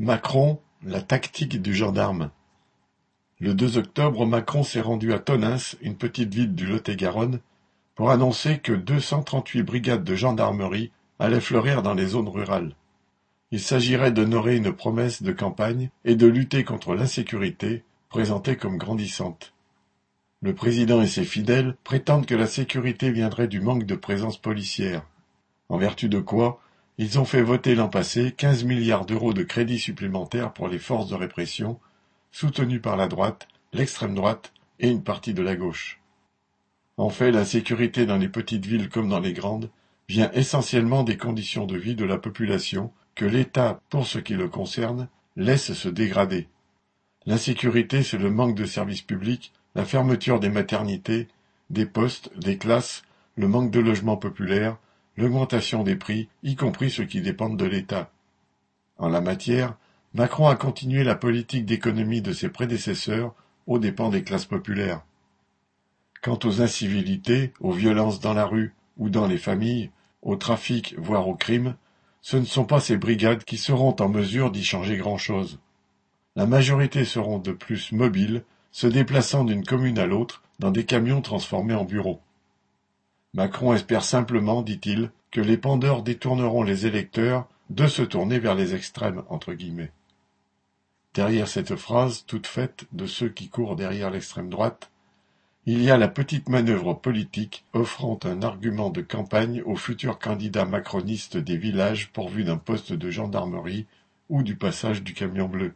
Macron, la tactique du gendarme Le deux octobre, Macron s'est rendu à Tonneins, une petite ville du Lot-et-Garonne, pour annoncer que deux cent trente-huit brigades de gendarmerie allaient fleurir dans les zones rurales. Il s'agirait d'honorer une promesse de campagne et de lutter contre l'insécurité, présentée comme grandissante. Le président et ses fidèles prétendent que la sécurité viendrait du manque de présence policière, en vertu de quoi ils ont fait voter l'an passé quinze milliards d'euros de crédits supplémentaires pour les forces de répression, soutenues par la droite, l'extrême droite et une partie de la gauche. En fait, la sécurité dans les petites villes comme dans les grandes vient essentiellement des conditions de vie de la population que l'État, pour ce qui le concerne, laisse se dégrader. L'insécurité, c'est le manque de services publics, la fermeture des maternités, des postes, des classes, le manque de logements populaires, l'augmentation des prix, y compris ceux qui dépendent de l'État. En la matière, Macron a continué la politique d'économie de ses prédécesseurs aux dépens des classes populaires. Quant aux incivilités, aux violences dans la rue ou dans les familles, au trafic, voire au crime, ce ne sont pas ces brigades qui seront en mesure d'y changer grand-chose. La majorité seront de plus mobiles, se déplaçant d'une commune à l'autre dans des camions transformés en bureaux. Macron espère simplement, dit-il, que les pendeurs détourneront les électeurs de se tourner vers les extrêmes. Derrière cette phrase toute faite de ceux qui courent derrière l'extrême droite, il y a la petite manœuvre politique offrant un argument de campagne aux futurs candidats macronistes des villages pourvus d'un poste de gendarmerie ou du passage du camion bleu.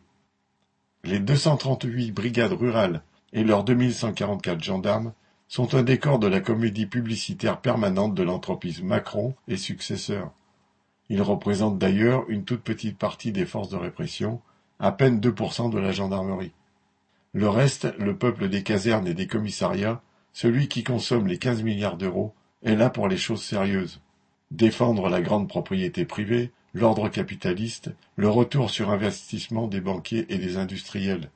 Les 238 brigades rurales et leurs 2144 gendarmes sont un décor de la comédie publicitaire permanente de l'entreprise Macron et successeurs. Ils représentent d'ailleurs une toute petite partie des forces de répression, à peine 2% de la gendarmerie. Le reste, le peuple des casernes et des commissariats, celui qui consomme les 15 milliards d'euros, est là pour les choses sérieuses. Défendre la grande propriété privée, l'ordre capitaliste, le retour sur investissement des banquiers et des industriels.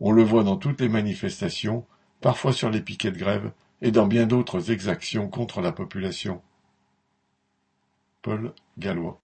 On le voit dans toutes les manifestations, parfois sur les piquets de grève et dans bien d'autres exactions contre la population. Paul Gallois